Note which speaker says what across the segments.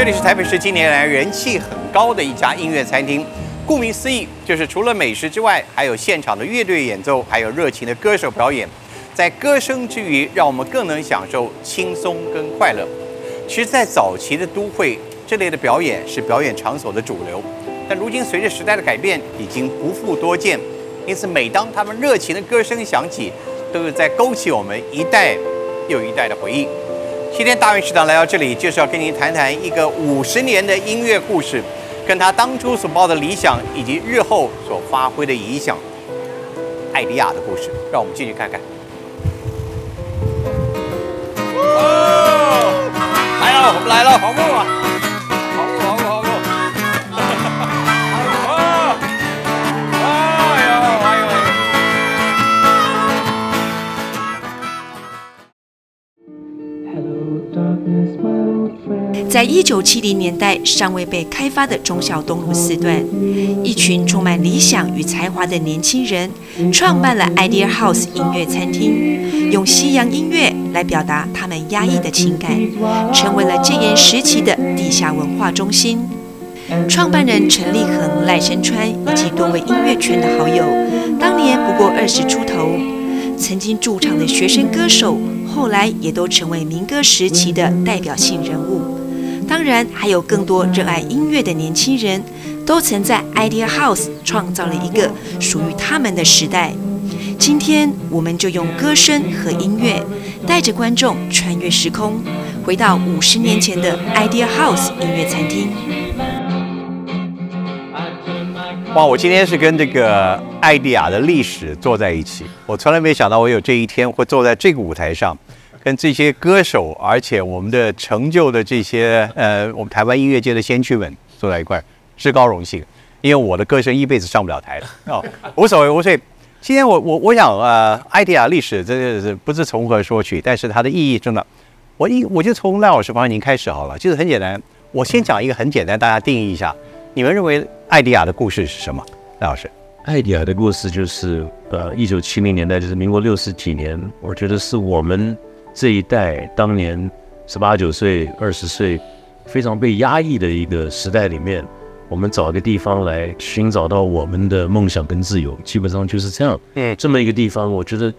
Speaker 1: 这里是台北市近年来人气很高的一家音乐餐厅。顾名思义，就是除了美食之外，还有现场的乐队演奏，还有热情的歌手表演。在歌声之余，让我们更能享受轻松跟快乐。其实，在早期的都会，这类的表演是表演场所的主流。但如今随着时代的改变，已经不复多见。因此，每当他们热情的歌声响起，都是在勾起我们一代又一代的回忆。今天大运食堂来到这里，就是要跟您谈谈一个五十年的音乐故事，跟他当初所抱的理想，以及日后所发挥的影响。艾迪亚的故事，让我们进去看看。哦，来了，我们来了，好木啊！
Speaker 2: 在一九七零年代尚未被开发的忠孝东路四段，一群充满理想与才华的年轻人创办了 Idea House 音乐餐厅，用西洋音乐来表达他们压抑的情感，成为了戒严时期的地下文化中心。创办人陈立恒、赖声川以及多位音乐圈的好友，当年不过二十出头，曾经驻唱的学生歌手，后来也都成为民歌时期的代表性人物。当然，还有更多热爱音乐的年轻人，都曾在 Idea House 创造了一个属于他们的时代。今天，我们就用歌声和音乐，带着观众穿越时空，回到五十年前的 Idea House 音乐餐厅。
Speaker 1: 哇！我今天是跟这个艾迪亚的历史坐在一起，我从来没想到我有这一天会坐在这个舞台上，跟这些歌手，而且我们的成就的这些呃，我们台湾音乐界的先驱们坐在一块，至高荣幸。因为我的歌声一辈子上不了台的哦，无所谓，无所谓。今天我我我想呃，艾迪亚历史这个是不是从何说起？但是它的意义真的，我一我就从赖老师方面您开始好了，就是很简单，我先讲一个很简单，大家定义一下，你们认为艾迪亚的故事是什么？赖老师，
Speaker 3: 艾迪亚的故事就是呃，一九七零年代，就是民国六十几年，我觉得是我们这一代当年十八九岁、二十岁非常被压抑的一个时代里面，我们找一个地方来寻找到我们的梦想跟自由，基本上就是这样。
Speaker 1: 嗯
Speaker 3: 这么一个地方，我觉得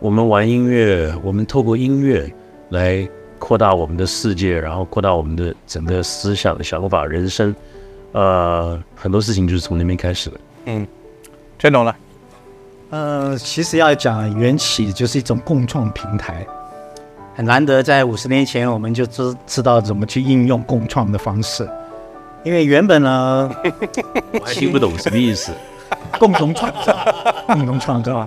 Speaker 3: 我们玩音乐，我们透过音乐来扩大我们的世界，然后扩大我们的整个思想、想法、人生，呃，很多事情就是从那边开始的。
Speaker 1: 嗯，听懂了？
Speaker 4: 呃，其实要讲缘起，就是一种共创平台，很难得在五十年前我们就知知道怎么去应用共创的方式，因为原本呢，
Speaker 3: 我还听不懂什么意思。
Speaker 4: 共同创造，共同创造，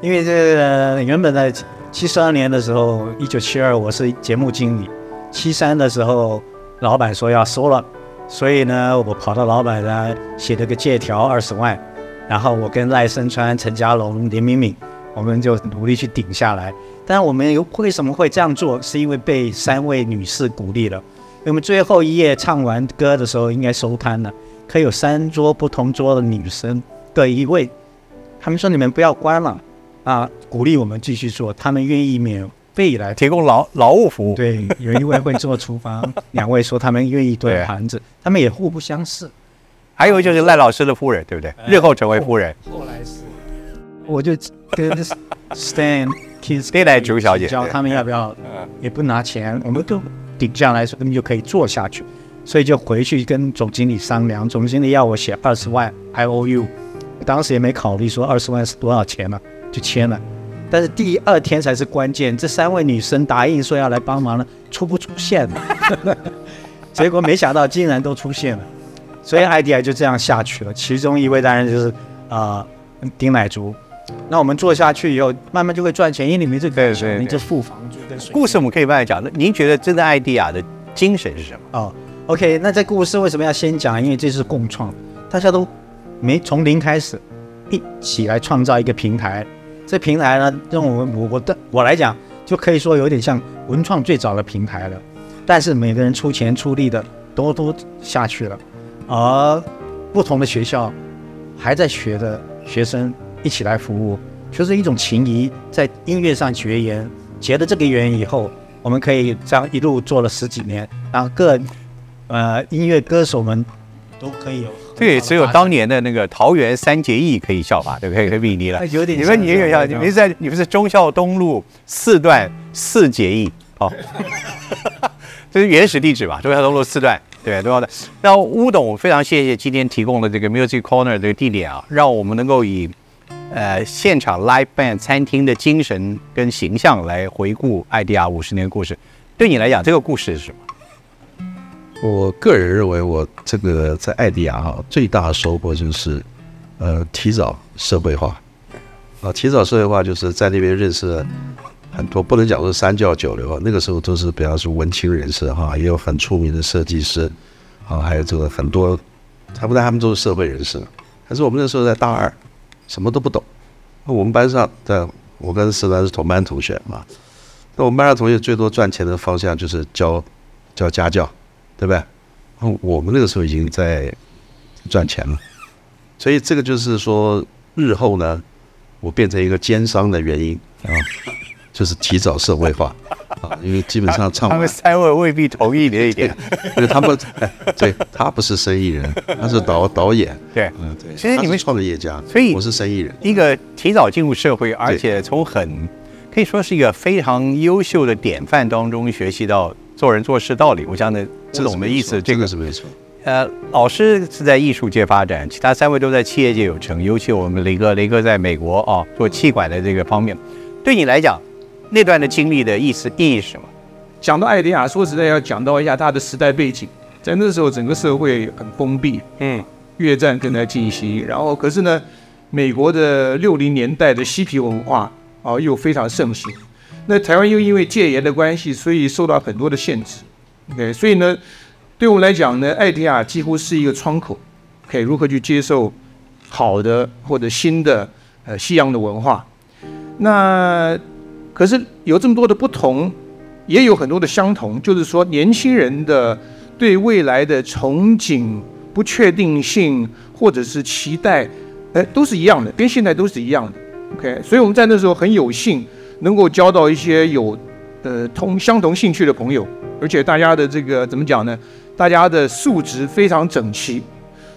Speaker 4: 因为这个原本在七十二年的时候，一九七二我是节目经理，七三的时候老板说要收了，所以呢，我跑到老板那写了个借条二十万，然后我跟赖声川、陈家龙、林敏敏，我们就努力去顶下来。但我们又为什么会这样做？是因为被三位女士鼓励了。我们最后一页唱完歌的时候，应该收摊了，可以有三桌不同桌的女生各一位。他们说你们不要关了啊，鼓励我们继续做，他们愿意免费来
Speaker 1: 提供劳劳务服务。
Speaker 4: 对，有一位会做厨房，两位说他们愿意端盘子，他们也互不相识。
Speaker 1: 还有就是赖老师的夫人，对不对？日后成为夫人，后来是
Speaker 4: 我就跟 Stan Kiss
Speaker 1: 对来朱小姐
Speaker 4: 教他们要不要，也不拿钱，我们都顶下来，说他们就可以做下去，所以就回去跟总经理商量，总经理要我写二十万 I O U，当时也没考虑说二十万是多少钱嘛，就签了。但是第二天才是关键，这三位女生答应说要来帮忙了，出不出现了？结果没想到竟然都出现了，所以 idea 就这样下去了。其中一位当然就是啊、呃丁乃竺。那我们做下去以后，慢慢就会赚钱，因为你们这个
Speaker 1: 对对对
Speaker 4: 你这付房租跟水
Speaker 1: 故事我们可以慢慢讲。那您觉得真的艾迪亚的精神是什么？
Speaker 4: 哦，OK，那这故事为什么要先讲？因为这是共创，大家都没从零开始，一起来创造一个平台。这平台呢，让我我我的我来讲，就可以说有点像文创最早的平台了。但是每个人出钱出力的都都下去了，而不同的学校还在学的学生一起来服务，就是一种情谊，在音乐上结缘，结了这个缘以后，我们可以这样一路做了十几年，然后各呃音乐歌手们都可以有很好的发展。
Speaker 1: 这也只有当年的那个桃园三结义可以效法，对不对？可以比拟了
Speaker 4: 哎。有点
Speaker 1: 你们你有像
Speaker 4: 像这样
Speaker 1: 你们在你们是忠孝东路四段四结义哦，这是原始地址吧？忠孝东路四段，对，忠孝的。那乌董非常谢谢今天提供的这个 Music Corner 这个地点啊，让我们能够以呃现场 live band 餐厅的精神跟形象来回顾艾迪亚五十年故事。对你来讲，这个故事是什么？
Speaker 5: 我个人认为，我这个在艾迪亚哈最大的收获就是，呃，提早社会化。啊，提早社会化就是在那边认识了很多，不能讲说三教九流啊，那个时候都是比方说文青人士哈，也有很出名的设计师，啊，还有这个很多，差不多他们都是社会人士。但是我们那时候在大二，什么都不懂。那我们班上的，我跟石丹是同班同学嘛，那我们班上同学最多赚钱的方向就是教教家教。对不对？嗯我们那个时候已经在赚钱了，所以这个就是说，日后呢，我变成一个奸商的原因啊，就是提早社会化 啊，因为基本上唱
Speaker 1: 他们三位未必同意这一点。
Speaker 5: 因为他们，哎对他不是生意人，他是导导演，
Speaker 1: 对，
Speaker 5: 嗯，对，
Speaker 1: 其实你们
Speaker 5: 创业家，
Speaker 1: 所以
Speaker 5: 我是生意人，
Speaker 1: 一个提早进入社会，而且从很可以说是一个非常优秀的典范当中学习到做人做事道理。我想呢，这种的意思，这
Speaker 5: 这
Speaker 1: 个
Speaker 5: 个是没错。
Speaker 1: 呃，老师是在艺术界发展，其他三位都在企业界有成，尤其我们雷哥，雷哥在美国啊做气管的这个方面。对你来讲，那段的经历的意思意义是什么？
Speaker 6: 讲到艾迪亚，说实在要讲到一下他的时代背景，在那时候整个社会很封闭，
Speaker 1: 嗯，
Speaker 6: 越战正在进行，然后可是呢，美国的六零年代的嬉皮文化啊又非常盛行，那台湾又因为戒严的关系，所以受到很多的限制，OK，所以呢，对我们来讲呢，艾迪亚几乎是一个窗口，可以如何去接受好的或者新的呃西洋的文化，那可是有这么多的不同，也有很多的相同，就是说年轻人的对未来的憧憬、不确定性或者是期待，哎，都是一样的，跟现在都是一样的。OK，所以我们在那时候很有幸能够交到一些有呃同相同兴趣的朋友，而且大家的这个怎么讲呢？大家的素质非常整齐，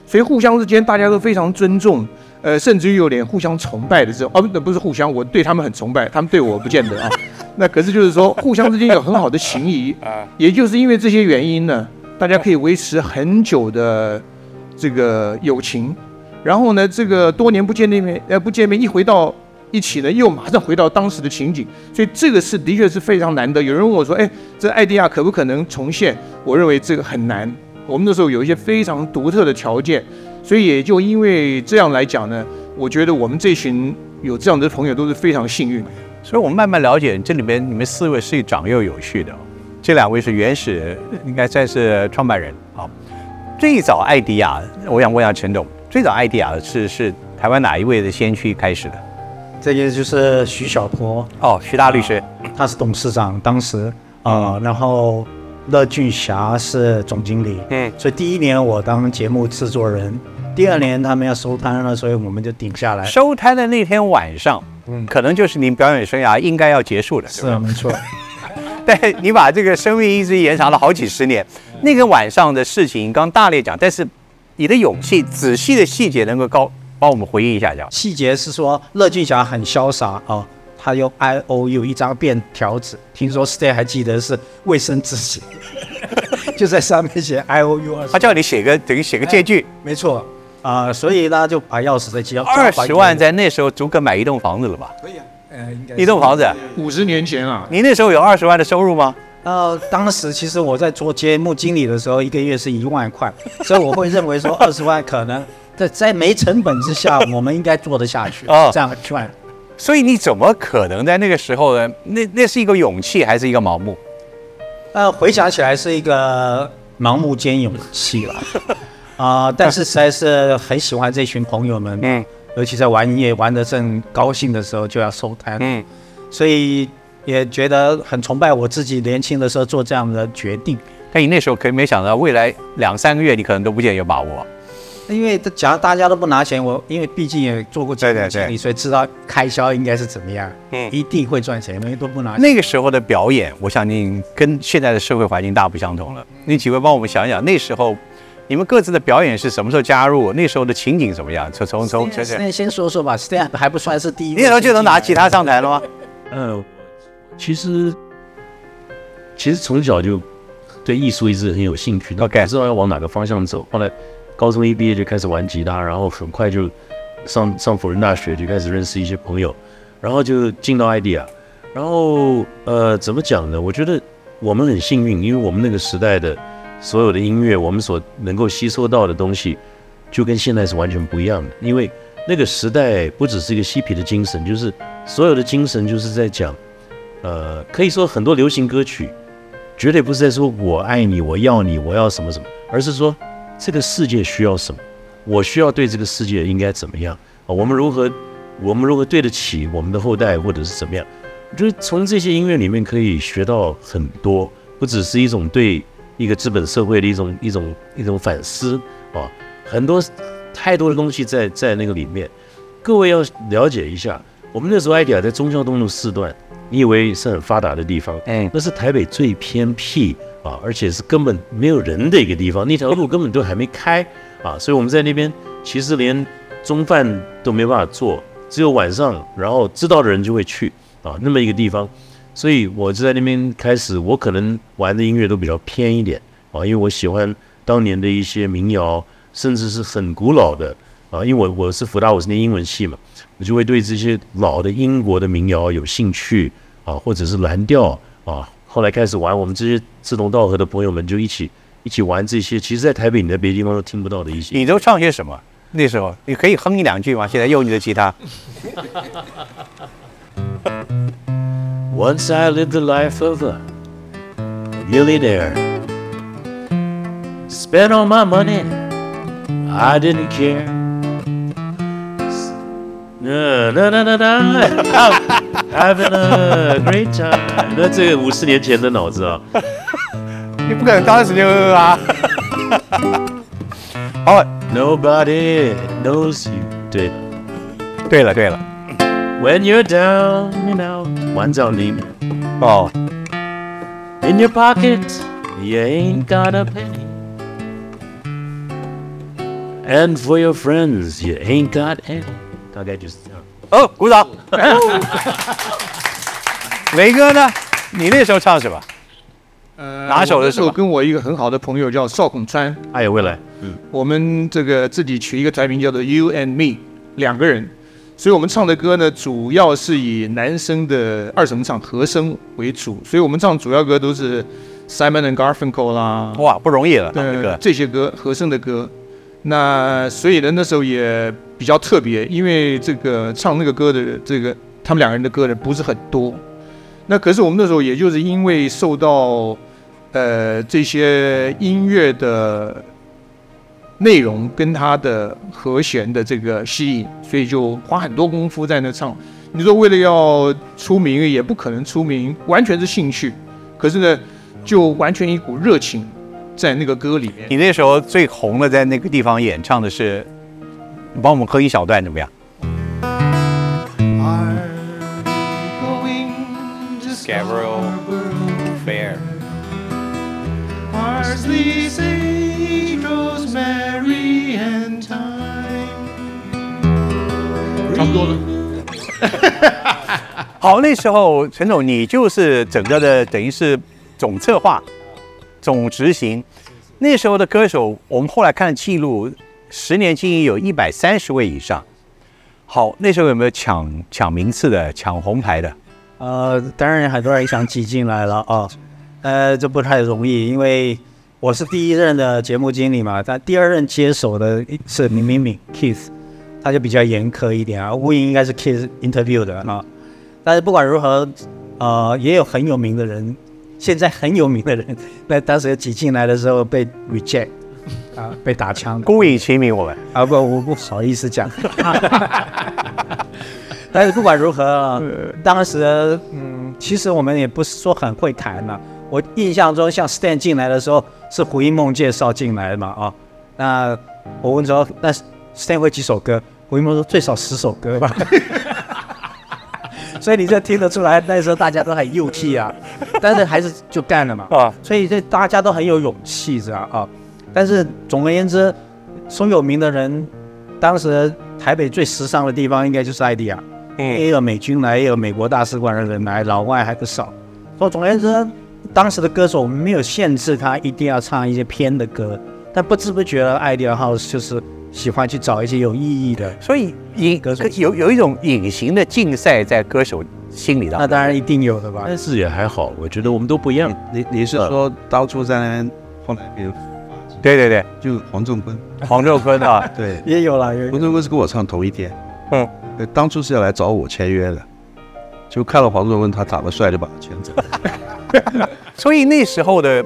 Speaker 6: 所以互相之间大家都非常尊重，呃，甚至于有点互相崇拜的这种。哦，不，不是互相，我对他们很崇拜，他们对我不见得啊。那可是就是说，互相之间有很好的情谊 啊，也就是因为这些原因呢，大家可以维持很久的这个友情。然后呢，这个多年不见面，呃，不见面一回到一起呢，又马上回到当时的情景，所以这个是的确是非常难得。有人问我说：“哎，这艾迪亚可不可能重现？”我认为这个很难。我们那时候有一些非常独特的条件，所以也就因为这样来讲呢，我觉得我们这群有这样的朋友都是非常幸运。
Speaker 1: 所以我们慢慢了解，这里面你们四位是长幼有序的哦，这两位是原始，应该算是创办人啊。最早艾迪亚，我想问一下陈总，最早艾迪亚是是台湾哪一位的先驱开始的？
Speaker 4: 这个就是徐小坡，
Speaker 1: 哦，徐大律师。
Speaker 4: 他是董事长，当时啊、呃然后乐俊霞是总经理，
Speaker 1: 嗯，
Speaker 4: 所以第一年我当节目制作人，第二年他们要收摊了，所以我们就顶下来。
Speaker 1: 收摊的那天晚上，嗯，可能就是您表演生涯应该要结束的，
Speaker 4: 是啊，没错。
Speaker 1: 但你把这个生命一直延长了好几十年，那个晚上的事情刚大略讲，但是你的勇气、仔细的细节能够高帮我们回忆一下，这样。
Speaker 4: 细节是说乐俊霞很潇洒啊、他用 I O U 一张便条纸，听说 Stay 还记得是卫生纸写，就在上面写 I O U 二
Speaker 1: 他叫你写个等于写个借据，
Speaker 4: 没错啊、所以呢就把钥匙再交
Speaker 1: 二十万在那时候足够买一栋房子了吧？
Speaker 4: 可以啊，呃，应该
Speaker 1: 一栋房子，
Speaker 6: 五十年前啊，
Speaker 1: 你那时候有二十万的收入吗？
Speaker 4: 呃，当时其实我在做节目经理的时候，一个月是一万块，所以我会认为说二十万可能在在没成本之下，我们应该做得下去，
Speaker 1: 哦
Speaker 4: 这样赚。
Speaker 1: 所以你怎么可能在那个时候呢？那那是一个勇气还是一个盲目？
Speaker 4: 呃，回想起来是一个盲目兼勇气了，啊、但是实在是很喜欢这群朋友们，
Speaker 1: 嗯
Speaker 4: 尤其在玩音乐玩得正高兴的时候就要收摊，
Speaker 1: 嗯，
Speaker 4: 所以也觉得很崇拜我自己年轻的时候做这样的决定。
Speaker 1: 但你那时候可没想到，未来两三个月你可能都不见有把握。
Speaker 4: 因为这假如大家都不拿钱，我因为毕竟也做过
Speaker 1: 对对对
Speaker 4: 经理，所以知道开销应该是怎么样。
Speaker 1: 嗯
Speaker 4: 一定会赚钱，因为都不拿钱。
Speaker 1: 那个时候的表演，我相信跟现在的社会环境大不相同了。你几位帮我们想一想，那时候你们各自的表演是什么时候加入？那时候的情景怎么样？从从从从
Speaker 4: 现在先说说吧，Stan 还不算是第一。
Speaker 1: 那时候就能拿吉他上台了吗？
Speaker 3: 呃，其实其实从小就对艺术一直很有兴趣
Speaker 1: ，OK
Speaker 3: 不知道要往哪个方向走。后来高中一毕业就开始玩吉他，然后很快就上上辅仁大学就开始认识一些朋友，然后就进到 idea。然后呃，怎么讲呢？我觉得我们很幸运，因为我们那个时代的所有的音乐，我们所能够吸收到的东西，就跟现在是完全不一样的。因为那个时代不只是一个嬉皮的精神，就是所有的精神就是在讲，呃，可以说很多流行歌曲，绝对不是在说我爱你，我要你，我要什么什么，而是说这个世界需要什么，我需要对这个世界应该怎么样啊？我们如何，我们如何对得起我们的后代，或者是怎么样？我觉得从这些音乐里面可以学到很多，不只是一种对一个资本社会的一种一种一种反思啊，很多太多的东西在在那个里面。各位要了解一下，我们那时候 idea 在忠孝东路四段，你以为是很发达的地方，
Speaker 1: 嗯
Speaker 3: 那是台北最偏僻啊，而且是根本没有人的一个地方，那条路根本都还没开啊，所以我们在那边其实连中饭都没办法做，只有晚上，然后知道的人就会去啊，那么一个地方，所以我就在那边开始，我可能玩的音乐都比较偏一点啊，因为我喜欢当年的一些民谣，甚至是很古老的啊，因为我我是福大，我是念英文系嘛，我就会对这些老的英国的民谣有兴趣啊，或者是蓝调啊。后来开始玩，我们这些志同道合的朋友们就一起一起玩这些，其实在台北你在别的地方都听不到的一些。
Speaker 1: 你都唱些什么？那时候你可以哼一两句吗？现在用你的吉他。
Speaker 3: Once I lived the life of a millionaire. Spent all my money, I didn't care. Na na na na na, having a great time. 那这个五十年前的脑子啊，
Speaker 1: 你不可能当时就哼啊。好，
Speaker 3: Nobody knows you. 对
Speaker 1: 对了对了，
Speaker 3: ，When you're down and out， 玩找你
Speaker 1: 哦
Speaker 3: ，In your pocket, you ain't got a penny. And for your friends, you ain't got any. 大概就是这样。
Speaker 1: 哦，鼓掌。雷哥呢？你那时候唱什么？
Speaker 6: 呃
Speaker 1: 拿手的是吧
Speaker 6: 我那时候跟我一个很好的朋友叫邵孔川，
Speaker 3: 爱有未来，
Speaker 6: 我们这个自己取一个团名叫做 You and Me，两个人，所以我们唱的歌呢，主要是以男生的二声唱和声为主，所以我们唱主要歌都是 Simon and Garfunkel 啦，
Speaker 1: 哇，不容易了，这
Speaker 6: 对
Speaker 1: 个
Speaker 6: 这些歌和声的歌。那所以呢，那时候也比较特别，因为这个唱那个歌的这个他们两个人的歌呢不是很多。那可是我们那时候也就是因为受到呃这些音乐的内容跟它的和弦的这个吸引，所以就花很多功夫在那唱。你说为了要出名，也不可能出名，完全是兴趣。可是呢，就完全一股热情在那个歌里面。
Speaker 1: 你那时候最红的，在那个地方演唱的是，你帮我们哼一小段怎么样 Gabriel Fair。
Speaker 6: 差不多了。
Speaker 1: 好，那时候陈总你就是整个的等于是总策划、总执行。那时候的歌手，我们后来看记录，十年经营有一百三十位以上。好，那时候有没有抢抢名次的、抢红牌的？
Speaker 4: 呃，当然很多人想挤进来了啊，呃，这不太容易，因为我是第一任的节目经理嘛，但第二任接手的是明明敏 Keith，他就比较严苛一点啊，吴颖应该是 Keith interview 的啊，但是不管如何，呃，也有很有名的人，现在很有名的人，那 当时挤进来的时候被 reject 啊，被打枪的。
Speaker 1: 公以其名，我们
Speaker 4: 啊不，我不好意思讲。但是不管如何啊，当时嗯，其实我们也不是说很会谈呐、我印象中，像 Stan 进来的时候是胡一梦介绍进来的嘛啊，那我问说，那 Stan 会几首歌？胡一梦说最少十首歌吧。所以你这听得出来，那时候大家都很幼气啊，但是还是就干了嘛。
Speaker 1: 啊，
Speaker 4: 所以这大家都很有勇气，这样啊。但是总而言之，松有名的人，当时台北最时尚的地方应该就是艾迪亚，
Speaker 1: 嗯
Speaker 4: 也有美军来，也有美国大使馆的人来，老外还不少。所以总而言之，当时的歌手我们没有限制他一定要唱一些偏的歌，但不知不觉的，艾迪亚 House 就是喜欢去找一些有意义的。
Speaker 1: 所以隐有有一种隐形的竞赛在歌手心里的。
Speaker 4: 那当然一定有的吧？
Speaker 3: 但是也还好，我觉得我们都不一样。
Speaker 5: 你你是说当初在那边，后来比如
Speaker 1: 对对对，
Speaker 5: 就黄仲坤，
Speaker 1: 黄仲坤啊，
Speaker 5: 对，
Speaker 4: 也有了，有
Speaker 5: 黄仲坤是跟我唱同一天，
Speaker 1: 嗯，
Speaker 5: 呃当初是要来找我签约的，就看了黄仲坤他长得帅，就把他签走。
Speaker 1: 所以那时候的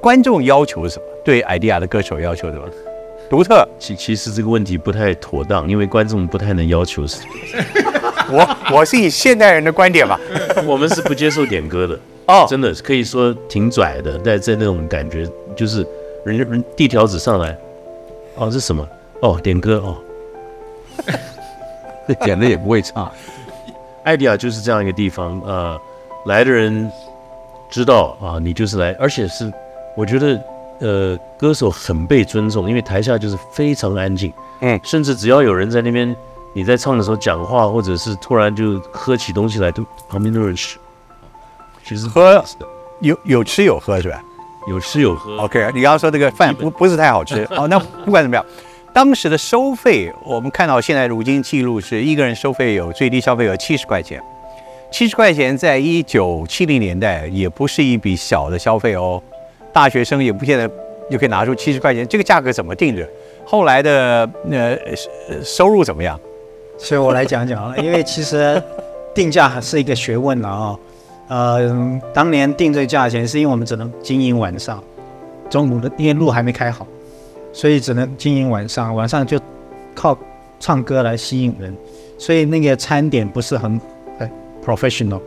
Speaker 1: 观众要求是什么？对 idea 的歌手要求是什么？独特。
Speaker 3: 其其实这个问题不太妥当，因为观众不太能要求是，
Speaker 1: 我我是以现代人的观点吧。
Speaker 3: 我们是不接受点歌的。
Speaker 1: 哦，
Speaker 3: 真的可以说挺拽的，在在那种感觉，就是人家人递条子上来，哦，这是什么？哦，点歌哦，
Speaker 5: 点的也不会唱，
Speaker 3: 艾迪亚就是这样一个地方，呃，来的人知道啊，你就是来，而且是我觉得呃，歌手很被尊重，因为台下就是非常安静，
Speaker 1: 嗯
Speaker 3: 甚至只要有人在那边你在唱的时候讲话，或者是突然就喝起东西来，都旁边都有人吃，其实
Speaker 1: 喝有有吃有喝是吧
Speaker 3: 有吃有喝。
Speaker 1: ？OK，你刚刚说这个饭不不是太好吃。哦，那不管怎么样，当时的收费，我们看到现在如今记录是一个人收费有最低消费有七十块钱，七十块钱在一九七零年代也不是一笔小的消费哦。大学生也不见得就可以拿出七十块钱，这个价格怎么定的？后来的呃收入怎么样？
Speaker 4: 所以我来讲讲啊，因为其实定价是一个学问了啊。呃，当年定这个价钱是因为我们只能经营晚上，中午的因为路还没开好，所以只能经营晚上，晚上就靠唱歌来吸引人，所以那个餐点不是很很 professional。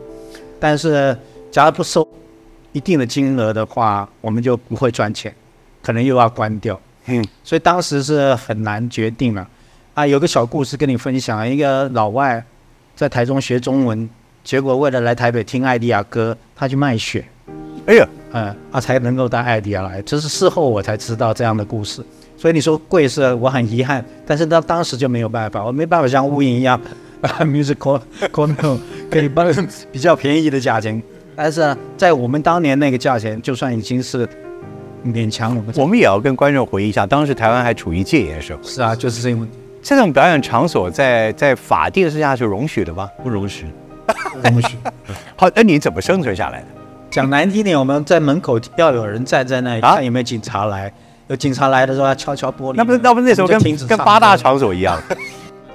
Speaker 4: 但是假如不收一定的金额的话，我们就不会赚钱，可能又要关掉。
Speaker 1: 嗯，
Speaker 4: 所以当时是很难决定了。啊，有个小故事跟你分享，一个老外在台中学中文，结果为了来台北听艾迪亚歌，他去卖血，
Speaker 1: 哎呀，
Speaker 4: 嗯，啊才能够带艾迪亚来。这是事后我才知道这样的故事。所以你说贵是我很遗憾，但是他当时就没有办法，我没办法像乌蝇一样把 music call call 可以帮 比较便宜的价钱，但是呢在我们当年那个价钱，就算已经是勉强我们
Speaker 1: 我们也要跟观众回忆一下，当时台湾还处于戒严时候，
Speaker 4: 是啊，就是这种
Speaker 1: 这种表演场所在在法定之下是容许的吗？
Speaker 3: 不容许。
Speaker 4: 不容许。
Speaker 1: 好，那你怎么生存下来的？
Speaker 4: 讲难听点，我们在门口要有人站在那里，
Speaker 1: 啊
Speaker 4: 看有没有警察来。有警察来的时候，要敲敲玻璃。
Speaker 1: 那不是那不是那时候跟跟八大场所一样，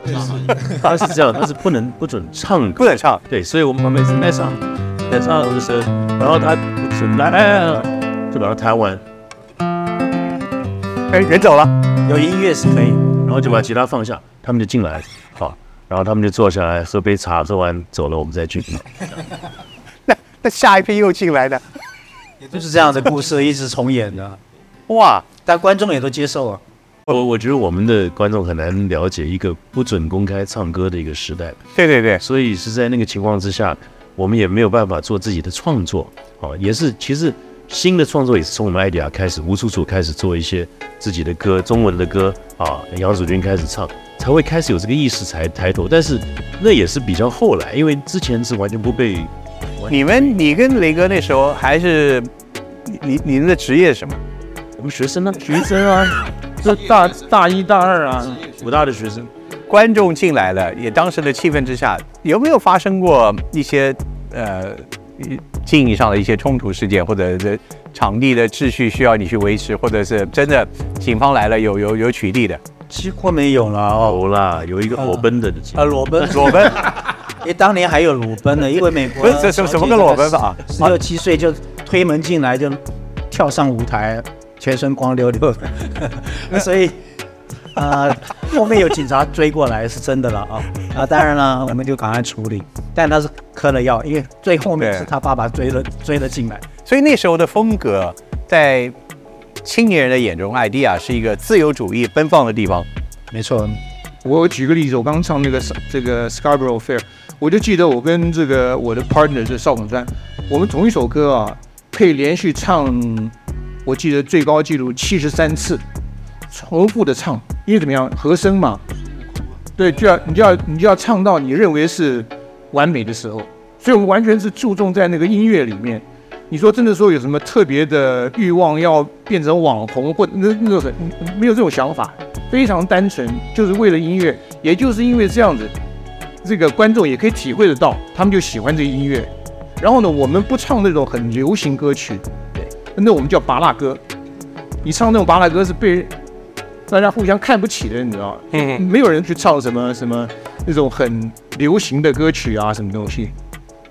Speaker 3: 他是这样，他是不能不准唱歌
Speaker 1: 不，准唱。
Speaker 3: 对，所以我们旁边是在唱，在唱的时候，然后他是来就把它弹完，
Speaker 1: 哎，人走了，
Speaker 4: 有音乐是可以。
Speaker 3: 然后就把吉他放下，他们就进来，好，然后他们就坐下来喝杯茶，喝完走了，我们再去。
Speaker 1: 那那下一批又进来的，也
Speaker 4: 就是这样的故事一直重演的，
Speaker 1: 哇，
Speaker 4: 但观众也都接受了。
Speaker 3: 我我觉得我们的观众很难了解一个不准公开唱歌的一个时代，
Speaker 1: 对对对，
Speaker 3: 所以是在那个情况之下，我们也没有办法做自己的创作，哦，也是其实新的创作也是从我们艾迪亚开始，吴楚楚开始做一些自己的歌，中文的歌啊，杨祖君开始唱，才会开始有这个意识才抬头，但是那也是比较后来，因为之前是完全不被。
Speaker 1: 你们你跟雷哥那时候还是你你你们的职业是什么？
Speaker 3: 我们学生呢？学生啊，这大大一大二啊，武大的学生。
Speaker 1: 观众进来了，也当时的气氛之下，有没有发生过一些呃经营上的一些冲突事件，或者是场地的秩序需要你去维持，或者是真的警方来了有有有取缔的？
Speaker 4: 几乎没有了哦。
Speaker 3: 有啦，有一个裸奔的，
Speaker 4: 啊，裸奔，
Speaker 1: 裸奔，
Speaker 4: 哎当年还有裸奔的，因为美国
Speaker 1: 不是这什么什么个裸奔法？
Speaker 4: 十六七岁就推门进来就跳上舞台，全身光溜溜的，所以啊、后面有警察追过来是真的了啊啊！当然了，我们就赶快处理，但他是嗑了药，因为最后面是他爸爸追了追了进来。
Speaker 1: 所以那时候的风格在青年人的眼中，idea 是一个自由主义奔放的地方。
Speaker 4: 没错，
Speaker 6: 我举个例子，我刚唱那个这个 Scarborough Fair，我就记得我跟这个我的 partner 是邵永山，我们同一首歌啊，可以连续唱，我记得最高纪录七十三次，重复的唱，因为怎么样，和声嘛，对，就要你就要你就要唱到你认为是完美的时候，所以我们完全是注重在那个音乐里面。你说真的说有什么特别的欲望要变成网红或那那种没有这种想法，非常单纯，就是为了音乐。也就是因为这样子，这个观众也可以体会得到，他们就喜欢这个音乐。然后呢，我们不唱那种很流行歌曲，对，那我们叫拔蜡歌。你唱那种拔蜡歌是被大家互相看不起的，你知道吗？嗯，没有人去唱什么什么那种很流行的歌曲啊，什么东西。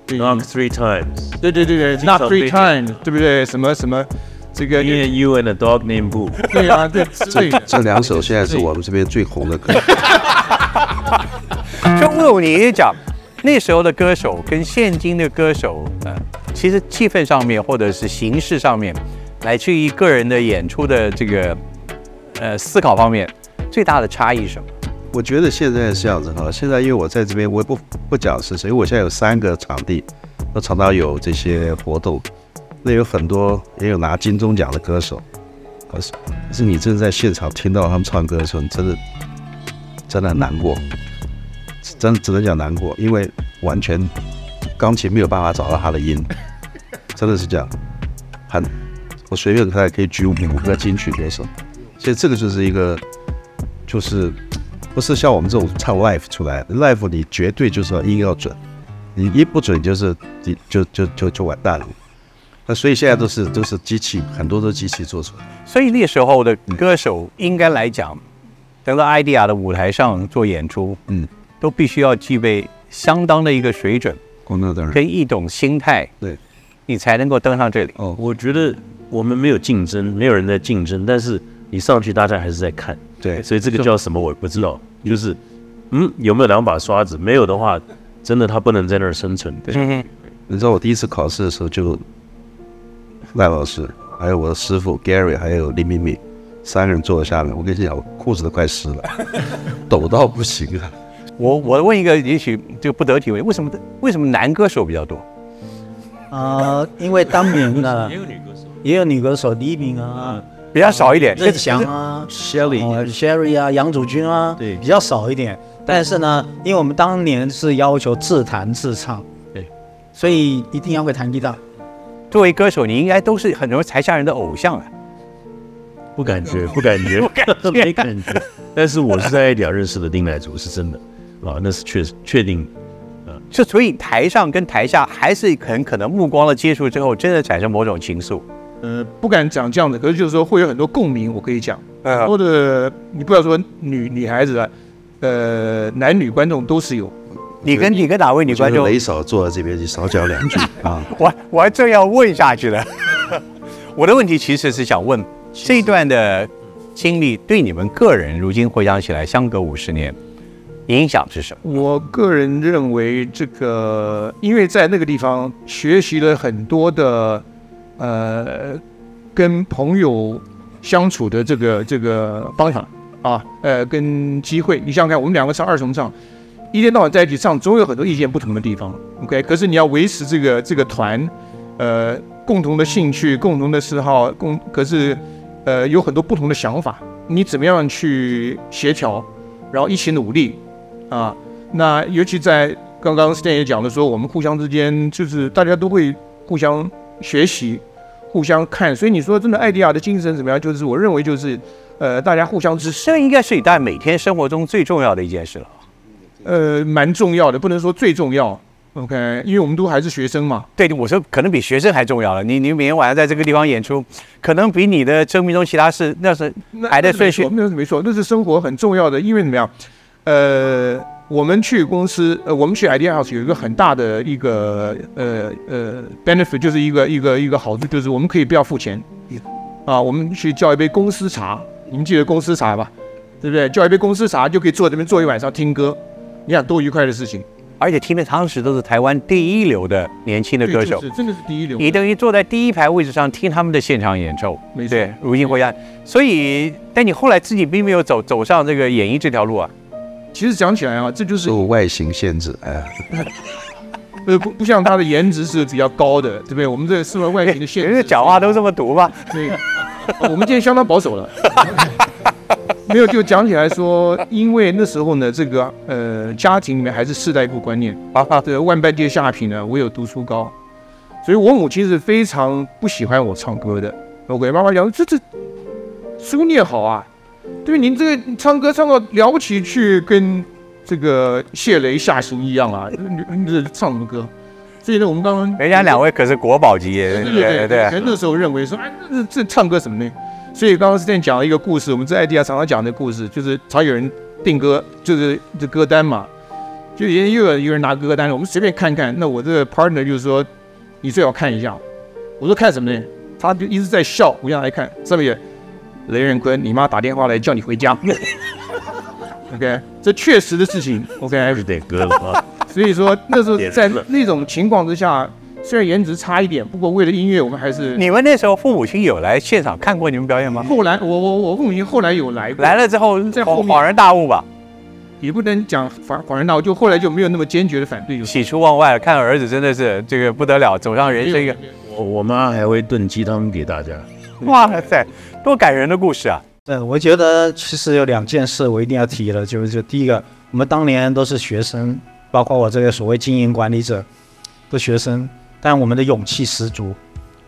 Speaker 3: Knock three times.
Speaker 6: 对对对对，Not three times，对不对？什么什么，这个
Speaker 3: and you and a dog named Boo.
Speaker 6: 对啊，对之类的。
Speaker 5: 这两首现在是我们这边最红的歌。
Speaker 1: 就魏武，你也讲，那时候的歌手跟现今的歌手，呃，其实气氛上面或者是形式上面，来自于个人的演出的这个呃思考方面，最大的差异是什么？
Speaker 5: 我觉得现在是这样子哈，现在因为我在这边，我也不不讲是谁，我现在有三个场地，那常常有这些活动，那有很多也有拿金钟奖的歌手，可是可是你真的在现场听到他们唱歌的时候，你真的真的很难过，真只能讲难过，因为完全钢琴没有办法找到他的音，真的是这样，很我随便看可以举五个金曲歌手，所以这个就是一个就是。不是像我们这种唱 live 出来的，live 你绝对就是要音要准，你一不准就是你就就就就完蛋了。那所以现在都是都是机器，很多都是机器做出来。
Speaker 1: 所以那时候的歌手应该来讲，等到 idea 的舞台上做演出，
Speaker 5: 嗯，
Speaker 1: 都必须要具备相当的一个水准
Speaker 5: 哦，那当然。
Speaker 1: 跟一种心态，
Speaker 5: 对，
Speaker 1: 你才能够登上这里。
Speaker 5: 哦，
Speaker 3: 我觉得我们没有竞争，没有人在竞争，但是你上去，大家还是在看。
Speaker 5: 对，
Speaker 3: 所以这个叫什么我也不知道，就是，嗯，有没有两把刷子？没有的话，真的他不能在那儿生存。对，
Speaker 1: 嗯，
Speaker 5: 你知道我第一次考试的时候，就赖老师，还有我的师傅 Gary，还有林敏敏，三个人坐在下面，我跟你讲，我裤子都快湿了，抖到不行啊。
Speaker 1: 我我问一个也许这个不得体问，为什么为什么男歌手比较多？
Speaker 4: 啊，因为当年呢
Speaker 3: 也有女歌手，
Speaker 4: 也有女歌手黎明啊、
Speaker 1: 比较少一点。
Speaker 4: 任翔啊、
Speaker 3: Shelly
Speaker 4: 哦 Sherry 啊、杨祖君啊，
Speaker 3: 对
Speaker 4: 比较少一点。但是呢，因为我们当年是要求自弹自唱，
Speaker 3: 对，
Speaker 4: 所以一定要会弹吉他。
Speaker 1: 作为歌手，你应该都是很多台下人的偶像啊。
Speaker 3: 不感觉，不感觉，没感觉。但是我是在艾迪亚认识的丁乃竺，是真的啊，那是确确定。
Speaker 1: 就所以台上跟台下还是很可能目光的接触之后，真的产生某种情愫。
Speaker 6: 呃，不敢讲这样子，可是就是说会有很多共鸣，我可以讲。
Speaker 1: 呃
Speaker 6: 很多的，你不要说女女孩子啊，呃，男女观众都是有。
Speaker 1: 你跟你跟哪位女观众？
Speaker 5: 就是雷嫂坐在这边，你少讲两句 啊。
Speaker 1: 我我还正要问下去了。我的问题其实是想问，这一段的经历对你们个人如今回想起来，相隔五十年，影响是什么？
Speaker 6: 我个人认为，这个因为在那个地方学习了很多的，呃，跟朋友相处的这个这个方法啊，呃，跟机会。你想想看，我们两个唱二重唱，一天到晚在一起唱，总有很多意见不同的地方。OK，可是你要维持这个这个团，呃，共同的兴趣、共同的嗜好，共可是呃有很多不同的想法，你怎么样去协调，然后一起努力啊？那尤其在刚刚 Stan 也讲了说，我们互相之间就是大家都会互相学习、互相看，所以你说真的，艾迪亚的精神怎么样？就是我认为就是呃大家互相支持。
Speaker 1: 这应该是你大家每天生活中最重要的一件事了。
Speaker 6: 呃，蛮重要的，不能说最重要。OK，因为我们都还是学生嘛。
Speaker 1: 对，我说可能比学生还重要了。你你每天晚上在这个地方演出，可能比你的生命中其他事那是
Speaker 6: 那
Speaker 1: 排的顺序
Speaker 6: 那是没错，那是生活很重要的。因为怎么样？呃，我们去公司，呃，我们去 Idea House 有一个很大的一个呃呃 benefit，就是一个一个一个好处，就是我们可以不要付钱啊。我们去叫一杯公司茶，你们记得公司茶吧？对不对？叫一杯公司茶就可以坐这边坐一晚上听歌，你想多愉快的事情。
Speaker 1: 而且听的当时都是台湾第一流的年轻的歌手
Speaker 6: 真的是第一流。
Speaker 1: 你等于坐在第一排位置上听他们的现场演奏，
Speaker 6: 没错
Speaker 1: 对，如今回想，所以，但你后来自己并没有走走上这个演艺这条路啊。
Speaker 6: 其实讲起来啊，这就是
Speaker 5: 受外形限制，哎，
Speaker 6: 呃不不像他的颜值是比较高的，对不对？我们这个受了外形的限制，
Speaker 1: 人家讲话都这么毒吗？
Speaker 6: 对，我们今天相当保守了。没有，就讲起来说，因为那时候呢，这个呃家庭里面还是世代不观念啊，这个万般皆下品呢，唯有读书高，所以我母亲是非常不喜欢我唱歌的。我给妈妈讲这这书念好啊，对您这个唱歌唱到了不起，去跟这个谢雷下行一样啊，你你这唱什么歌？所以呢，我们刚刚
Speaker 1: 人家两位可是国宝级的，
Speaker 6: 对对对，可能那时候认为说，哎，这这唱歌什么呢？所以刚刚是在讲了一个故事，我们在 ID 啊常常讲的故事，就是常有人定歌，就是这歌单嘛，就又有有人拿歌单了，我们随便看看。那我这个 partner 就是说，你最好看一下。我说看什么呢？他就一直在笑，我让他来看上面有雷仁坤，你妈打电话来叫你回家。OK，这确实的事情。OK，
Speaker 3: 是点歌了啊。
Speaker 6: 所以说那时候在那种情况之下，虽然颜值差一点，不过为了音乐，我们还是。
Speaker 1: 你们那时候父母亲有来现场看过你们表演吗？
Speaker 6: 后来我我我父母亲后来有来过，
Speaker 1: 来了之后
Speaker 6: 在后面
Speaker 1: 恍然大悟吧，
Speaker 6: 也不能讲恍恍然大悟，就后来就没有那么坚决的反对，就
Speaker 1: 喜出望外，看儿子真的是这个不得了，走上人生一个
Speaker 3: 我我妈还会炖鸡汤给大家。
Speaker 1: 哇塞，多感人的故事啊！
Speaker 4: 对，我觉得其实有两件事我一定要提的，就是就第一个，我们当年都是学生，包括我这个所谓经营管理者，的学生，但我们的勇气十足，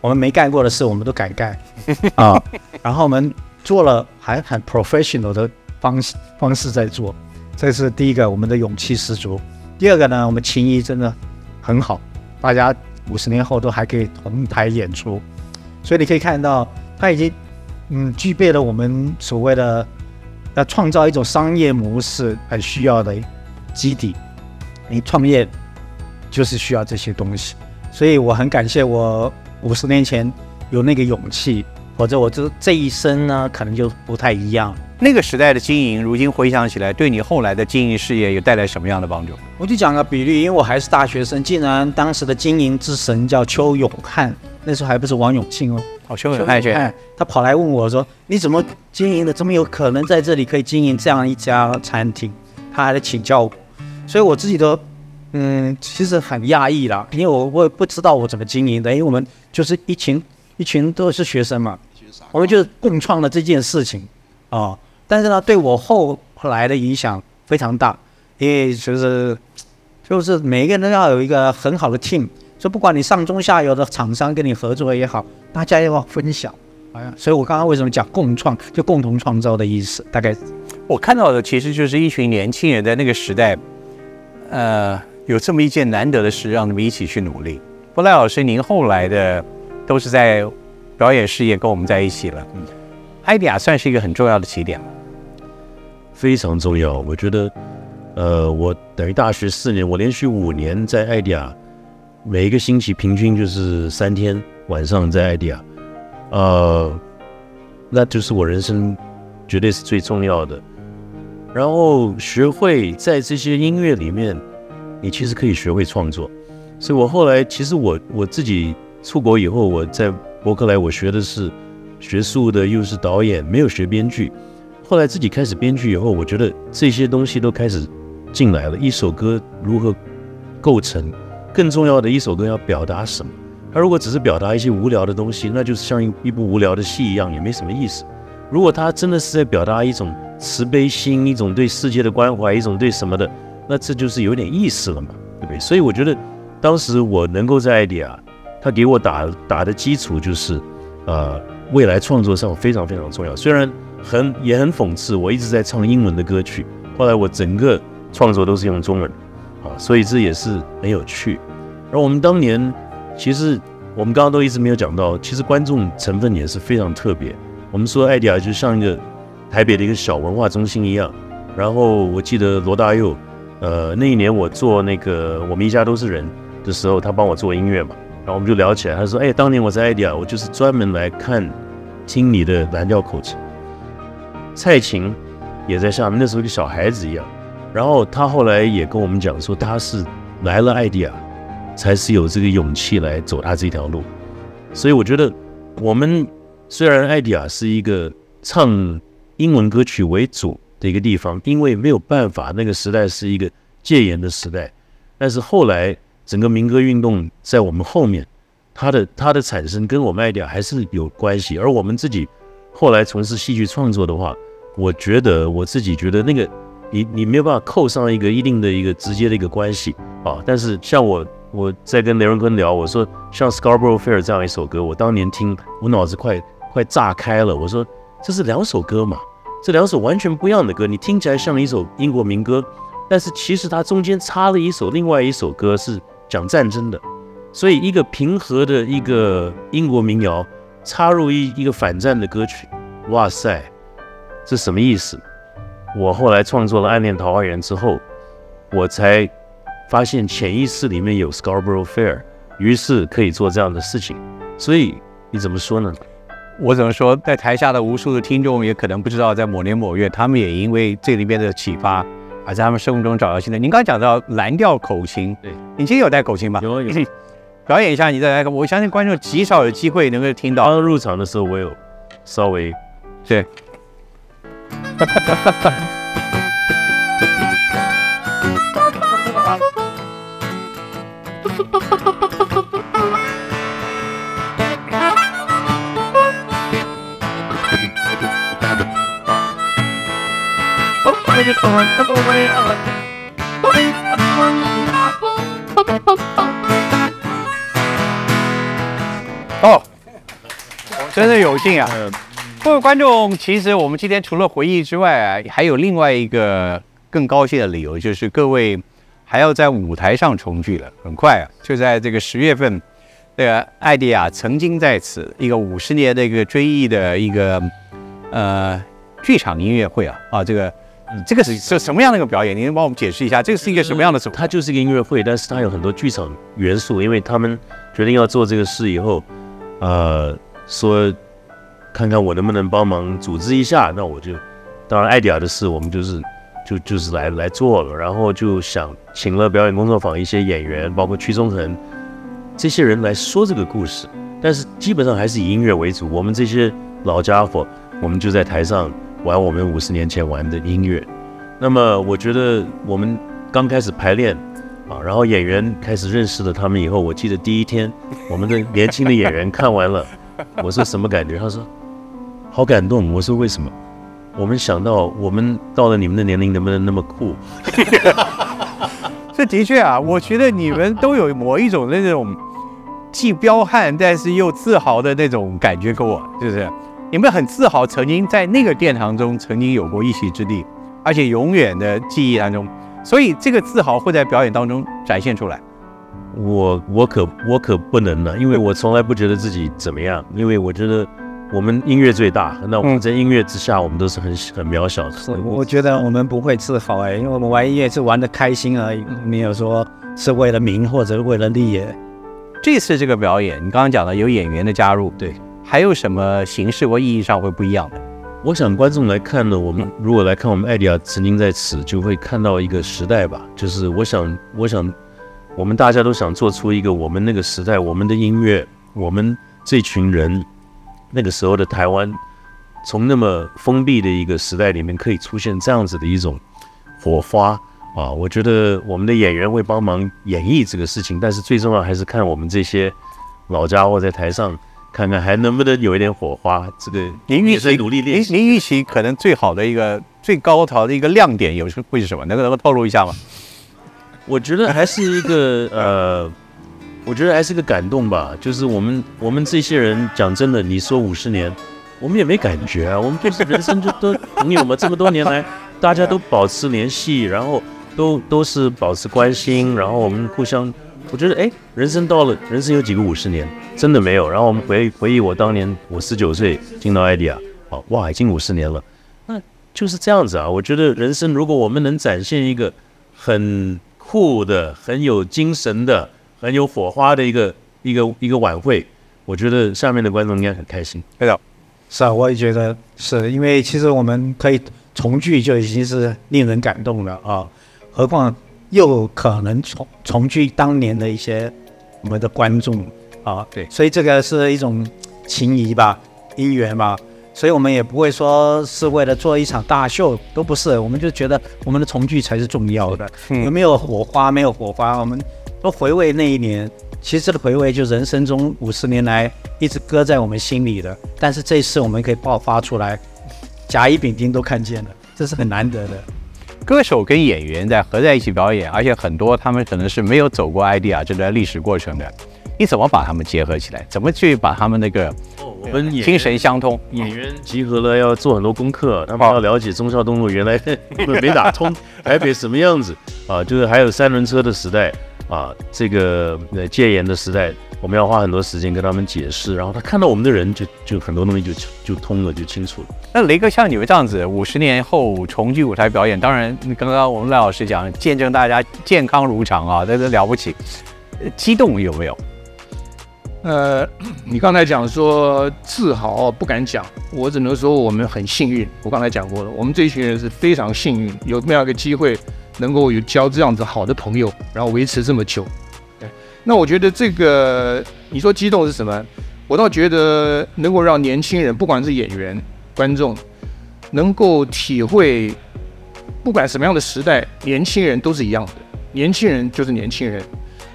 Speaker 4: 我们没干过的事我们都敢干 啊，然后我们做了还很 professional 的方式方式在做，这是第一个，我们的勇气十足。第二个呢，我们情谊真的很好，大家五十年后都还可以同台演出，所以你可以看到他已经。嗯，具备了我们所谓的要创造一种商业模式很需要的基底。你创业就是需要这些东西，所以我很感谢我五十年前有那个勇气，否则我这这一生呢可能就不太一样。
Speaker 1: 那个时代的经营，如今回想起来，对你后来的经营事业有带来什么样的帮助？
Speaker 4: 我就讲个比喻，因为我还是大学生，竟然当时的经营之神叫邱永汉，那时候还不是王永庆哦。
Speaker 1: 哦，邱永汉先，
Speaker 4: 他跑来问我说：“你怎么经营的？怎么有可能在这里可以经营这样一家餐厅？”他还来请教我，所以我自己都，嗯，其实很讶异啦，因为我我也不知道我怎么经营的，因为我们就是一群一群都是学生嘛，我们就共创了这件事情啊。但是呢，对我后来的影响非常大，因为就是就是每一个人都要有一个很好的 team，就不管你上中下游的厂商跟你合作也好，大家要分享。哎呀，所以我刚刚为什么讲共创，就共同创造的意思，大概
Speaker 1: 我看到的其实就是一群年轻人在那个时代，呃，有这么一件难得的事，让你们一起去努力。布赖老师，您后来的都是在表演事业跟我们在一起了，嗯，艾迪亚算是一个很重要的起点了。
Speaker 3: 非常重要，我觉得，呃，我等于大学四年，我连续五年在艾迪亚，每一个星期平均就是三天晚上在艾迪亚，呃，那就是我人生绝对是最重要的。然后学会在这些音乐里面，你其实可以学会创作。所以我后来其实我我自己出国以后，我在伯克莱我学的是学术的，又是导演，没有学编剧。后来自己开始编剧以后，我觉得这些东西都开始进来了。一首歌如何构成？更重要的一首歌要表达什么？他如果只是表达一些无聊的东西，那就是像一一部无聊的戏一样，也没什么意思。如果他真的是在表达一种慈悲心，一种对世界的关怀，一种对什么的，那这就是有点意思了嘛，对不对？所以我觉得当时我能够在爱迪亚，他给我打打的基础就是，呃，未来创作上非常非常重要。虽然很也很讽刺，我一直在唱英文的歌曲，后来我整个创作都是用中文，啊，所以这也是很有趣。而我们当年其实我们刚刚都一直没有讲到，其实观众成分也是非常特别。我们说爱迪亚就像一个台北的一个小文化中心一样。然后我记得罗大佑，呃，那一年我做那个我们一家都是人的时候，他帮我做音乐嘛，然后我们就聊起来，他说：“哎，当年我在爱迪亚，我就是专门来看听你的蓝调口琴。”蔡琴也在下面，那时候跟小孩子一样。然后他后来也跟我们讲说，他是来了 idea，才是有这个勇气来走他这条路。所以我觉得，我们虽然 idea 是一个唱英文歌曲为主的一个地方，因为没有办法，那个时代是一个戒严的时代。但是后来整个民歌运动在我们后面，它的它的产生跟我们 idea 还是有关系。而我们自己后来从事戏剧创作的话，我觉得我自己觉得那个你你没有办法扣上一个一定的一个直接的一个关系啊。但是像我我在跟雷荣坤聊，我说像《Scarborough Fair》这样一首歌，我当年听我脑子快快炸开了。我说这是两首歌嘛，这两首完全不一样的歌，你听起来像一首英国民歌，但是其实它中间插了一首另外一首歌是讲战争的，所以一个平和的一个英国民谣插入一一个反战的歌曲，哇塞！这什么意思？我后来创作了《暗恋桃花源》之后，我才发现潜意识里面有 Scarborough Fair，于是可以做这样的事情。所以你怎么说呢？
Speaker 1: 我怎么说，在台下的无数的听众也可能不知道，在某年某月，他们也因为这里面的启发，而在他们生活中找到新的。您刚刚讲到蓝调口琴，
Speaker 3: 对，
Speaker 1: 你今天有带口琴吗？
Speaker 3: 有有。
Speaker 1: 表演一下，你再来。我相信观众极少有机会能够听到。
Speaker 3: 刚入场的时候，我有稍微
Speaker 1: 对。哦，真的有劲啊！各位观众，其实我们今天除了回忆之外啊，还有另外一个更高兴的理由，就是各位还要在舞台上重聚了。很快啊，就在这个十月份，这个艾迪亚曾经在此一个五十年的一个追忆的一个呃剧场音乐会啊啊，这个这个是是什么样的一个表演？您能帮我们解释一下，这个是一个什么样的？
Speaker 3: 它就是一个音乐会，但是它有很多剧场元素，因为他们决定要做这个事以后，呃，说。看看我能不能帮忙组织一下，那我就，当然艾迪亚的事我们就是就就是来来做了，然后就想请了表演工作坊一些演员，包括屈中恒这些人来说这个故事，但是基本上还是以音乐为主。我们这些老家伙，我们就在台上玩我们五十年前玩的音乐。那么我觉得我们刚开始排练啊，然后演员开始认识了他们以后，我记得第一天我们的年轻的演员看完了，我说什么感觉？他说。好感动！我说为什么？我们想到我们到了你们的年龄，能不能那么酷？
Speaker 1: 这的确啊，我觉得你们都有某一种那种既彪悍但是又自豪的那种感觉，给我是不是？你们很自豪曾经在那个殿堂中曾经有过一席之地，而且永远的记忆当中，所以这个自豪会在表演当中展现出来。
Speaker 3: 我我可我可不能呢，因为我从来不觉得自己怎么样，因为我觉得。我们音乐最大，那我们在音乐之下，我们都是很很渺小的。
Speaker 4: 我觉得我们不会自豪哎，因为我们玩音乐是玩的开心而已，没有说是为了名或者为了利。
Speaker 1: 这次这个表演，你刚刚讲的有演员的加入，
Speaker 3: 对，
Speaker 1: 还有什么形式或意义上会不一样的？
Speaker 3: 我想观众来看呢，我们如果来看我们艾迪亚曾经在此，就会看到一个时代吧。就是我想，我想，我们大家都想做出一个我们那个时代，我们的音乐，我们这群人。那个时候的台湾，从那么封闭的一个时代里面，可以出现这样子的一种火花啊！我觉得我们的演员会帮忙演绎这个事情，但是最重要还是看我们这些老家伙在台上，看看还能不能有一点火花。这个
Speaker 1: 您预期
Speaker 3: 努力练习，
Speaker 1: 您预期可能最好的一个最高潮的一个亮点有是会是什么？能够能够透露一下吗？
Speaker 3: 我觉得还是一个呃。我觉得还是个感动吧，就是我们我们这些人讲真的，你说五十年，我们也没感觉啊，我们就是人生就都朋友嘛，这么多年来 大家都保持联系，然后都都是保持关心，然后我们互相，我觉得哎，人生到了，人生有几个五十年，真的没有。然后我们回回忆我当年我十九岁进到艾迪亚，哦哇，已经五十年了，那就是这样子啊。我觉得人生如果我们能展现一个很酷的、很有精神的。很有火花的一个一个一个晚会，我觉得下面的观众应该很开心。
Speaker 1: 对的，
Speaker 4: 是啊，我也觉得是因为其实我们可以重聚就已经是令人感动了啊，何况又可能重重聚当年的一些我们的观众啊，
Speaker 1: 对
Speaker 4: 所以这个是一种情谊吧，姻缘吧。所以我们也不会说是为了做一场大秀，都不是，我们就觉得我们的重聚才是重要的。
Speaker 1: 嗯
Speaker 4: 有没有火花？没有火花，我们都回味那一年。其实这个回味就人生中五十年来一直搁在我们心里的，但是这一次我们可以爆发出来，甲乙丙丁都看见了，这是很难得的。
Speaker 1: 歌手跟演员在合在一起表演，而且很多他们可能是没有走过 idea 这段历史过程的，你怎么把他们结合起来？怎么去把他们那个
Speaker 3: 我们演
Speaker 1: 精神相通？
Speaker 3: 演员集合了，要做很多功课，他们要了解中孝东路原来 没打通，台北什么样子啊？就是还有三轮车的时代啊，这个呃戒严的时代，我们要花很多时间跟他们解释，然后他看到我们的人就就很多东西就就通了，就清楚了。
Speaker 1: 那雷哥像你们这样子，五十年后重聚舞台表演，当然刚刚我们赖老师讲，见证大家健康如常啊，这都了不起。呃激动有没有？
Speaker 6: 呃，你刚才讲说自豪不敢讲，我只能说我们很幸运。我刚才讲过了，我们这一群人是非常幸运，有这么样一个机会，能够有交这样子好的朋友，然后维持这么久。对，那我觉得这个你说激动是什么？我倒觉得能够让年轻人，不管是演员、观众，能够体会，不管什么样的时代，年轻人都是一样的，年轻人就是年轻人。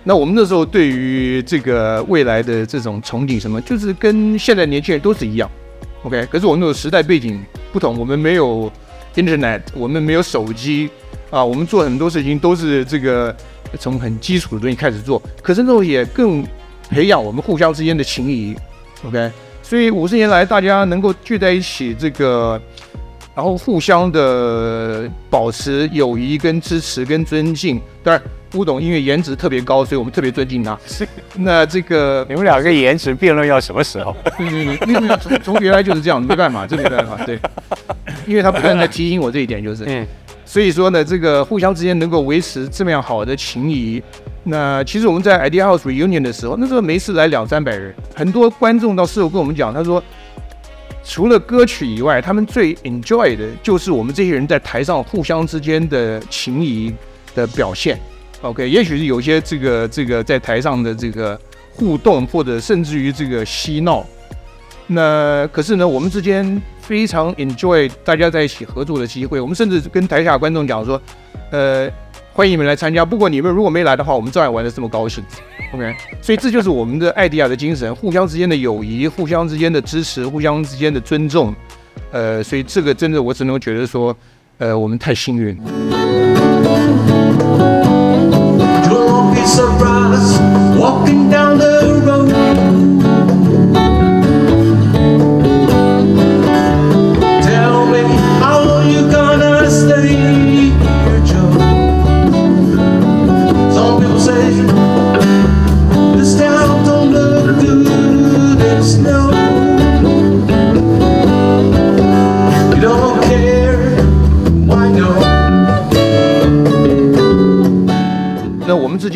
Speaker 6: 那我们那时候对于这个未来的这种憧憬，什么，就是跟现在年轻人都是一样，OK。可是我们那个时代背景不同，我们没有 Internet，我们没有手机啊，我们做很多事情都是这个从很基础的东西开始做。可是那时候也更培养我们互相之间的情谊，OK。所以五十年来，大家能够聚在一起，这个然后互相的保持友谊、跟支持、跟尊敬。当然，吴董因为颜值特别高，所以我们特别尊敬他。那这个
Speaker 1: 你们两个颜值辩论要什么时候？
Speaker 6: 因为从从原来就是这样，没办法，这没办法。对，因为他不断在提醒我这一点，就是，
Speaker 1: 嗯
Speaker 6: 所以说呢，这个互相之间能够维持这么样好的情谊。那其实我们在 Idea House Reunion 的时候，那时候没事来两三百人，很多观众到事后跟我们讲，他说，除了歌曲以外，他们最 enjoy 的就是我们这些人在台上互相之间的情谊的表现。OK，也许是有些这个这个在台上的这个互动，或者甚至于这个嬉闹。那可是呢，我们之间非常 enjoy 大家在一起合作的机会。我们甚至跟台下观众讲说，呃，欢迎你们来参加。不过你们如果没来的话，我们照样玩的这么高兴。OK，所以这就是我们的艾迪亚的精神，互相之间的友谊，互相之间的支持，互相之间的尊重。呃，所以这个真的我只能觉得说，呃，我们太幸运。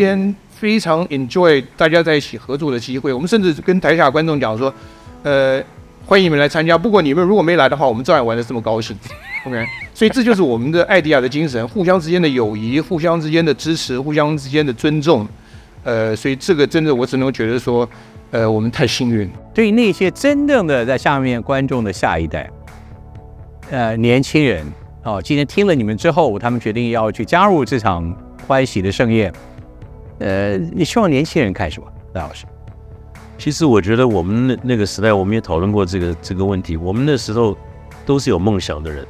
Speaker 6: 间非常 enjoy 大家在一起合作的机会。我们甚至跟台下观众讲说，呃，欢迎你们来参加。不过你们如果没来的话，我们照样玩的这么高兴。OK，所以这就是我们的艾迪亚的精神，互相之间的友谊，互相之间的支持，互相之间的尊重。呃，所以这个真的我只能觉得说，呃，我们太幸运。
Speaker 1: 对于那些真正的在下面观众的下一代，呃，年轻人哦，今天听了你们之后，他们决定要去加入这场欢喜的盛宴。呃，你希望年轻人看什么？赖老师，
Speaker 3: 其实我觉得我们那那个时代，我们也讨论过这个这个问题。我们那时候都是有梦想的人，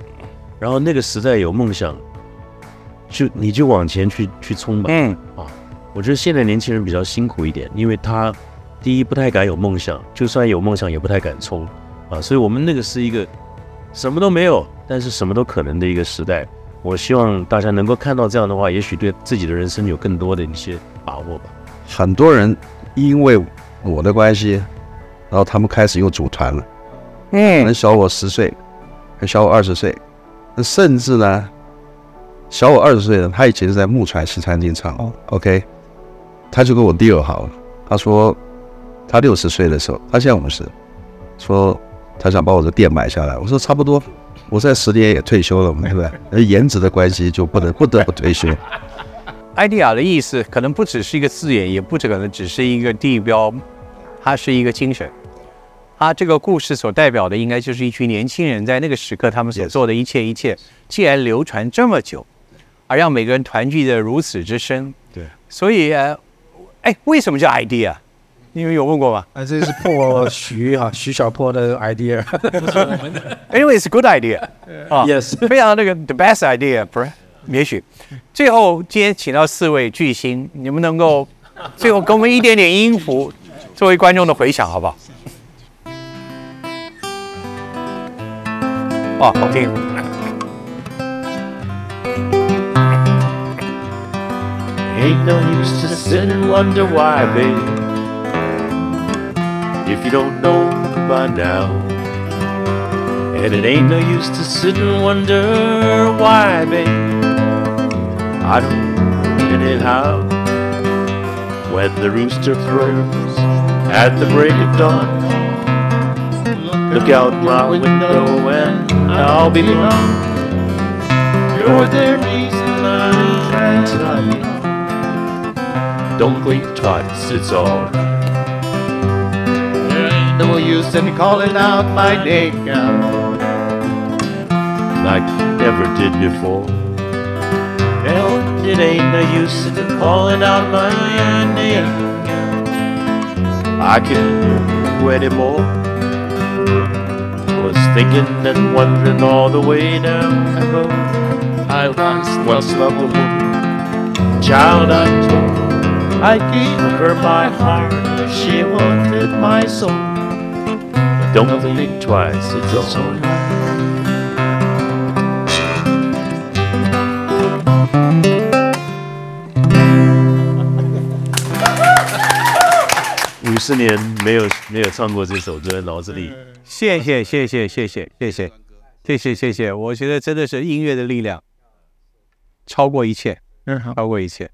Speaker 3: 然后那个时代有梦想，就你就往前去去冲吧。
Speaker 1: 嗯啊，
Speaker 3: 我觉得现在年轻人比较辛苦一点，因为他第一不太敢有梦想，就算有梦想也不太敢冲啊。所以我们那个是一个什么都没有，但是什么都可能的一个时代。我希望大家能够看到这样的话，也许对自己的人生有更多的一些把握吧。
Speaker 5: 很多人因为我的关系，然后他们开始又组团了，可能
Speaker 1: 嗯，
Speaker 5: 小我十岁，还小我二十岁，那甚至呢，小我二十岁的他以前是在木船西餐厅唱、
Speaker 4: 哦
Speaker 5: o k 他就跟我 deal 好了，他说他六十岁的时候，他现在五十，说他想把我的店买下来，我说差不多，我在十年也退休了嘛，对不对？而颜值的关系就不能不得不退休。
Speaker 1: Idea 的意思可能不只是一个字眼，也不只可能只是一个地标，它是一个精神。它这个故事所代表的，应该就是一群年轻人在那个时刻他们所做的一切一切，既然流传这么久，而让每个人团聚的如此之深，
Speaker 5: 对，所
Speaker 1: 所以呃，哎，为什么叫 idea？你们有问过吗
Speaker 4: 啊，这是破徐啊 徐小破的 idea。
Speaker 1: ？Anyway, it's a good idea 啊
Speaker 4: Yes
Speaker 1: 非常那个 the best idea，不是？也许最后今天请到四位巨星，你们能够最后给我们一点点音符，作为观众的回响，好不好？哇，好听
Speaker 3: ！Ain't no use to sit and wonder why, baby. If you don't know by now. And it ain't no use to sit and wonder why, baby. I don't anyhow. When the rooster crows at the break of dawn, look out my window and I'll be gone. You're the reason I'm trying. Don't blink twice, it's all. There ain't no use in calling out my name like you never did before. It ain't no use in calling out my name. I can't do anymore. Was thinking and wondering all the way down the road. I once once loved a woman, child I told. I gave her my heart, she wanted my soul. Don't think twice, it's alright. 五十年没有没有唱过这首歌，脑子里
Speaker 1: 谢谢谢谢谢谢谢谢谢谢谢谢，我觉得真的是音乐的力量超过一切，
Speaker 4: 嗯，
Speaker 1: 超过一切。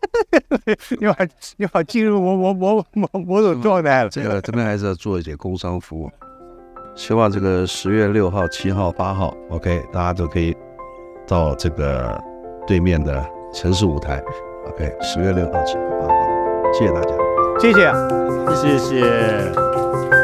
Speaker 1: 你好，你好，进入某某某某某种状态了。
Speaker 5: 这个这边还是要做一些工商服务，希望这个十月六号、七号、八号，OK，大家都可以到这个对面的城市舞台，OK，十月六号、七号、八号，谢谢大家。
Speaker 1: 谢谢。
Speaker 3: 谢谢。